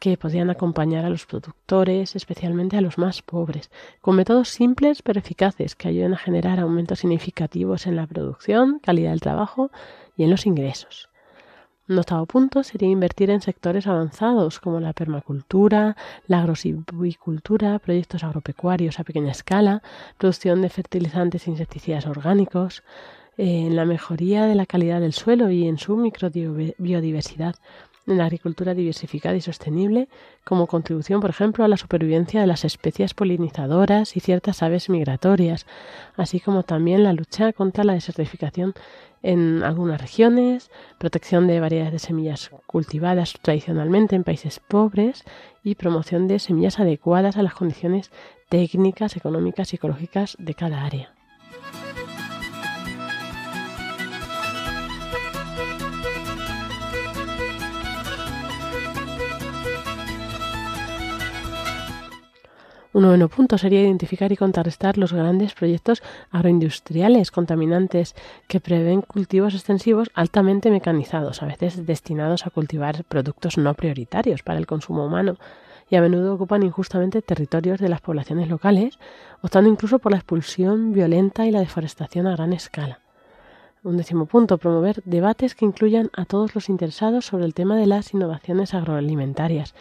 que podrían acompañar a los productores, especialmente a los más pobres, con métodos simples pero eficaces que ayuden a generar aumentos significativos en la producción, calidad del trabajo y en los ingresos. Un octavo punto sería invertir en sectores avanzados como la permacultura, la agrosilvicultura, proyectos agropecuarios a pequeña escala, producción de fertilizantes e insecticidas orgánicos, en la mejoría de la calidad del suelo y en su microbiodiversidad, en la agricultura diversificada y sostenible, como contribución, por ejemplo, a la supervivencia de las especies polinizadoras y ciertas aves migratorias, así como también la lucha contra la desertificación en algunas regiones, protección de variedades de semillas cultivadas tradicionalmente en países pobres y promoción de semillas adecuadas a las condiciones técnicas, económicas y ecológicas de cada área. Un noveno punto sería identificar y contrarrestar los grandes proyectos agroindustriales contaminantes que prevén cultivos extensivos altamente mecanizados, a veces destinados a cultivar productos no prioritarios para el consumo humano y a menudo ocupan injustamente territorios de las poblaciones locales, optando incluso por la expulsión violenta y la deforestación a gran escala. Un décimo punto, promover debates que incluyan a todos los interesados sobre el tema de las innovaciones agroalimentarias,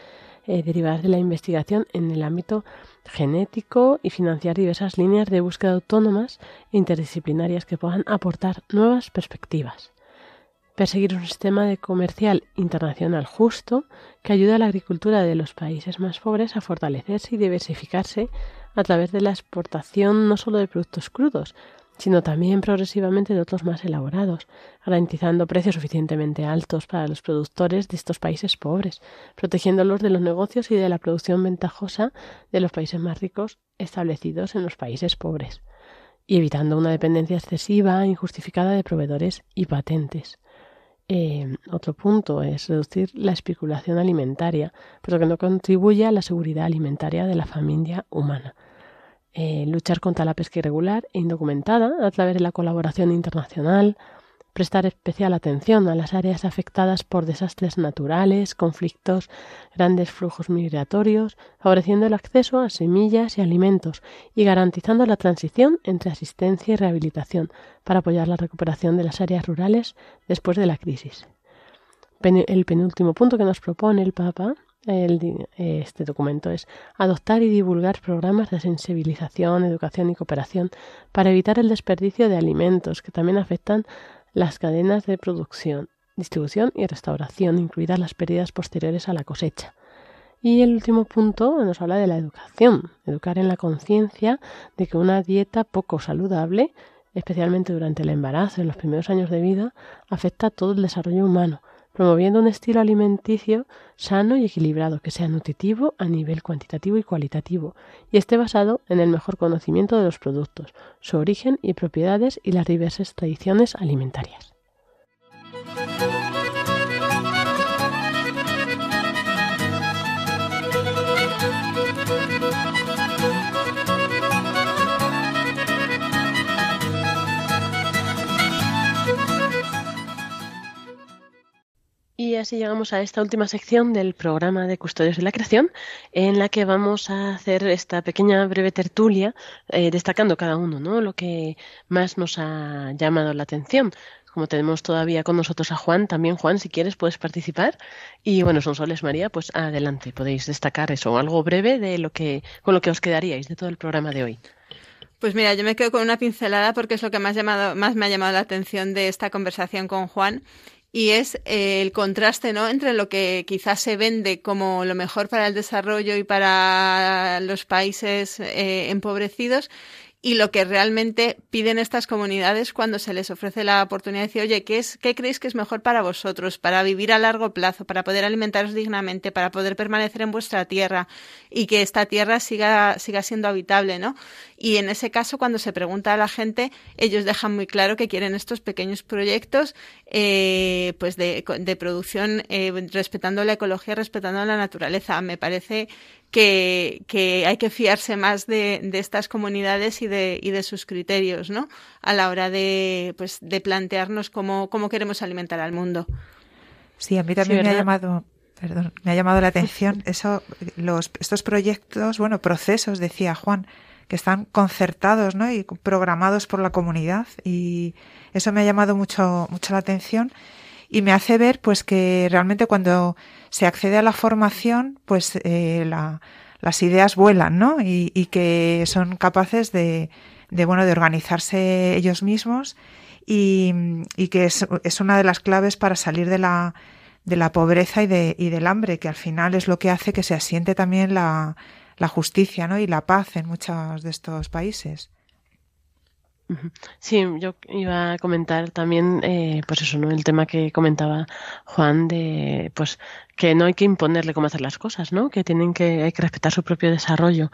eh, derivadas de la investigación en el ámbito genético y financiar diversas líneas de búsqueda autónomas e interdisciplinarias que puedan aportar nuevas perspectivas. Perseguir un sistema de comercial internacional justo que ayude a la agricultura de los países más pobres a fortalecerse y diversificarse a través de la exportación no solo de productos crudos, sino también progresivamente de otros más elaborados, garantizando precios suficientemente altos para los productores de estos países pobres, protegiéndolos de los negocios y de la producción ventajosa de los países más ricos establecidos en los países pobres, y evitando una dependencia excesiva e injustificada de proveedores y patentes. Eh, otro punto es reducir la especulación alimentaria, pero que no contribuye a la seguridad alimentaria de la familia humana eh, luchar contra la pesca irregular e indocumentada a través de la colaboración internacional, prestar especial atención a las áreas afectadas por desastres naturales, conflictos, grandes flujos migratorios, favoreciendo el acceso a semillas y alimentos y garantizando la transición entre asistencia y rehabilitación para apoyar la recuperación de las áreas rurales después de la crisis. El penúltimo punto que nos propone el Papa este documento es adoptar y divulgar programas de sensibilización, educación y cooperación para evitar el desperdicio de alimentos que también afectan las cadenas de producción, distribución y restauración, incluidas las pérdidas posteriores a la cosecha. Y el último punto nos habla de la educación, educar en la conciencia de que una dieta poco saludable, especialmente durante el embarazo en los primeros años de vida, afecta a todo el desarrollo humano promoviendo un estilo alimenticio sano y equilibrado que sea nutritivo a nivel cuantitativo y cualitativo y esté basado en el mejor conocimiento de los productos, su origen y propiedades y las diversas tradiciones alimentarias. Y así llegamos a esta última sección del programa de Custodios de la Creación, en la que vamos a hacer esta pequeña breve tertulia, eh, destacando cada uno ¿no? lo que más nos ha llamado la atención. Como tenemos todavía con nosotros a Juan, también Juan, si quieres, puedes participar. Y bueno, son Soles María, pues adelante, podéis destacar eso, algo breve de lo que, con lo que os quedaríais de todo el programa de hoy. Pues mira, yo me quedo con una pincelada porque es lo que más, llamado, más me ha llamado la atención de esta conversación con Juan y es eh, el contraste ¿no? entre lo que quizás se vende como lo mejor para el desarrollo y para los países eh, empobrecidos y lo que realmente piden estas comunidades cuando se les ofrece la oportunidad de decir, oye, ¿qué, es, ¿qué creéis que es mejor para vosotros, para vivir a largo plazo, para poder alimentaros dignamente, para poder permanecer en vuestra tierra y que esta tierra siga, siga siendo habitable, ¿no? Y en ese caso, cuando se pregunta a la gente, ellos dejan muy claro que quieren estos pequeños proyectos eh, pues de, de producción eh, respetando la ecología, respetando la naturaleza. Me parece que, que hay que fiarse más de, de, estas comunidades y de, y de sus criterios, ¿no? A la hora de, pues, de plantearnos cómo, cómo queremos alimentar al mundo. Sí, a mí también sí, me ha llamado, perdón, me ha llamado la atención eso, los, estos proyectos, bueno, procesos, decía Juan, que están concertados, ¿no? Y programados por la comunidad y eso me ha llamado mucho, mucho la atención y me hace ver, pues, que realmente cuando se accede a la formación, pues eh, la, las ideas vuelan, ¿no? Y, y que son capaces de, de, bueno, de organizarse ellos mismos y, y que es, es, una de las claves para salir de la, de la pobreza y, de, y del hambre, que al final es lo que hace que se asiente también la, la justicia, ¿no? Y la paz en muchos de estos países. Sí, yo iba a comentar también, eh, pues eso, ¿no? El tema que comentaba Juan de, pues, que no hay que imponerle cómo hacer las cosas, ¿no? Que tienen que, hay que respetar su propio desarrollo.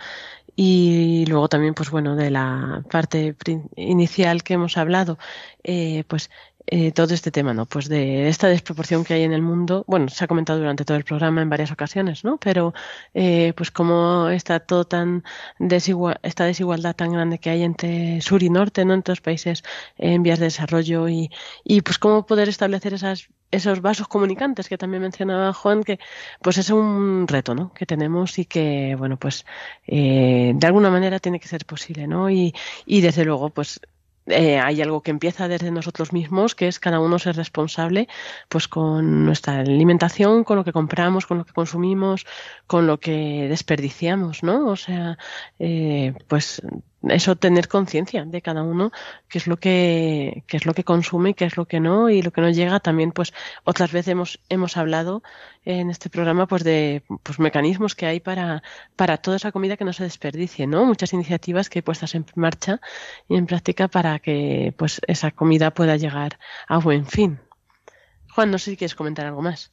Y luego también, pues bueno, de la parte inicial que hemos hablado, eh, pues eh, todo este tema, ¿no? Pues de esta desproporción que hay en el mundo, bueno, se ha comentado durante todo el programa en varias ocasiones, ¿no? Pero, eh, pues cómo está todo tan desigual, esta desigualdad tan grande que hay entre sur y norte, ¿no? Entre los países en vías de desarrollo y, y pues cómo poder establecer esas esos vasos comunicantes que también mencionaba Juan, que pues es un reto, ¿no? Que tenemos y que, bueno, pues eh, de alguna manera tiene que ser posible, ¿no? Y, y desde luego, pues eh, hay algo que empieza desde nosotros mismos, que es cada uno ser responsable pues con nuestra alimentación, con lo que compramos, con lo que consumimos, con lo que desperdiciamos, ¿no? O sea, eh, pues eso tener conciencia de cada uno qué es lo que qué es lo que consume y qué es lo que no y lo que no llega. También pues otras veces hemos hemos hablado en este programa pues de pues mecanismos que hay para para toda esa comida que no se desperdicie no muchas iniciativas que he puestas en marcha y en práctica para que pues esa comida pueda llegar a buen fin. Juan no sé si quieres comentar algo más.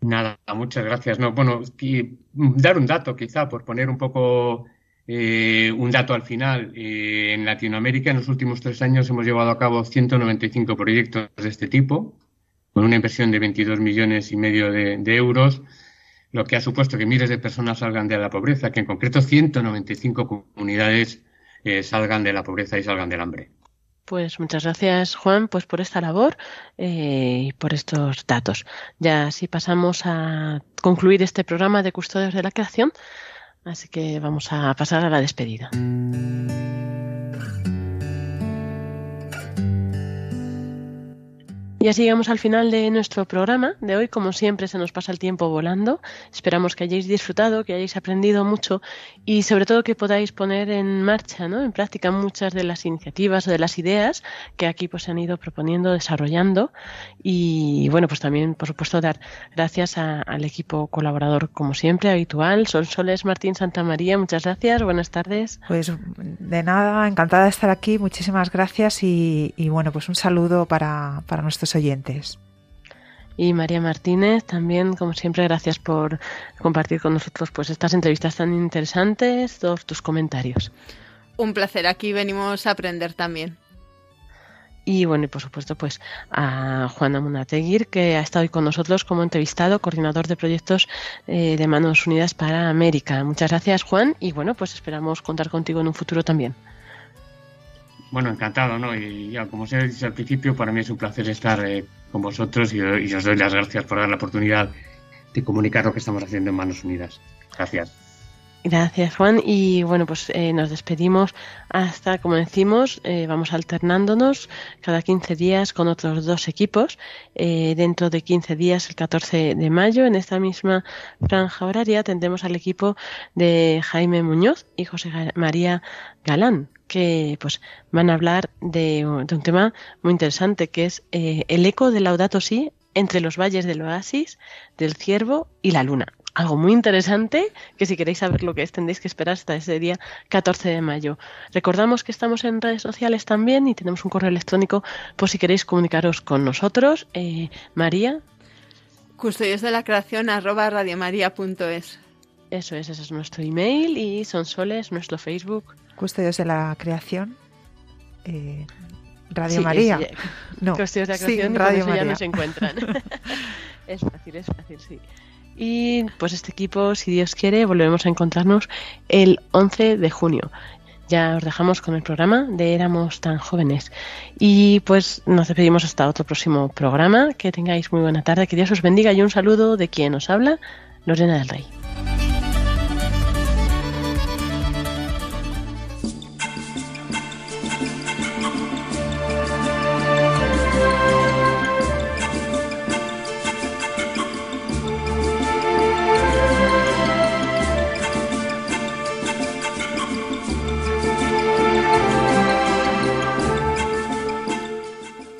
Nada, muchas gracias. No, bueno, y dar un dato quizá por poner un poco eh, un dato al final, eh, en Latinoamérica en los últimos tres años hemos llevado a cabo 195 proyectos de este tipo, con una inversión de 22 millones y medio de, euros, lo que ha supuesto que miles de personas salgan de la pobreza, que en concreto 195 comunidades eh, salgan de la pobreza y salgan del hambre. Pues muchas gracias, Juan, pues por esta labor eh, y por estos datos. Ya así pasamos a concluir este programa de Custodios de la Creación. Así que vamos a pasar a la despedida. Y así llegamos al final de nuestro programa de hoy. Como siempre, se nos pasa el tiempo volando. Esperamos que hayáis disfrutado, que hayáis aprendido mucho y sobre todo que podáis poner en marcha, ¿no? en práctica muchas de las iniciativas o de las ideas que aquí pues, se han ido proponiendo, desarrollando. Y bueno, pues también, por supuesto, dar gracias al equipo colaborador, como siempre, habitual. Sol Soles Martín Santa María, muchas gracias. Buenas tardes. Pues de nada, encantada de estar aquí. Muchísimas gracias y, y bueno, pues un saludo para, para nuestros oyentes. Y María Martínez, también, como siempre, gracias por compartir con nosotros pues estas entrevistas tan interesantes, todos tus comentarios. Un placer, aquí venimos a aprender también. Y bueno, y por supuesto, pues a Juana Munateguir, que ha estado hoy con nosotros como entrevistado, coordinador de proyectos eh, de Manos Unidas para América. Muchas gracias, Juan, y bueno, pues esperamos contar contigo en un futuro también. Bueno, encantado, ¿no? Y ya, como os he dicho al principio, para mí es un placer estar eh, con vosotros y, y, os doy las gracias por dar la oportunidad de comunicar lo que estamos haciendo en Manos Unidas. Gracias. Gracias, Juan. Y bueno, pues eh, nos despedimos hasta, como decimos, eh, vamos alternándonos cada 15 días con otros dos equipos. Eh, dentro de 15 días, el 14 de mayo, en esta misma franja horaria, tendremos al equipo de Jaime Muñoz y José María Galán, que pues van a hablar de, de un tema muy interesante, que es el eco de Laudato Si entre los valles del oasis, del ciervo y la luna algo muy interesante que si queréis saber lo que es tendréis que esperar hasta ese día 14 de mayo. Recordamos que estamos en redes sociales también y tenemos un correo electrónico por si queréis comunicaros con nosotros. Eh, María. Custodios de la creación arroba radiomaria.es. Eso es, ese es nuestro email y Sonsoles, nuestro Facebook. Custodios de la creación. Eh, Radio María. no, Custodios de la creación Radio María. ya nos encuentran. <laughs> es fácil, es fácil, sí. Y pues este equipo, si Dios quiere, volveremos a encontrarnos el 11 de junio. Ya os dejamos con el programa de Éramos tan jóvenes. Y pues nos despedimos hasta otro próximo programa. Que tengáis muy buena tarde, que Dios os bendiga y un saludo de quien os habla, Lorena del Rey.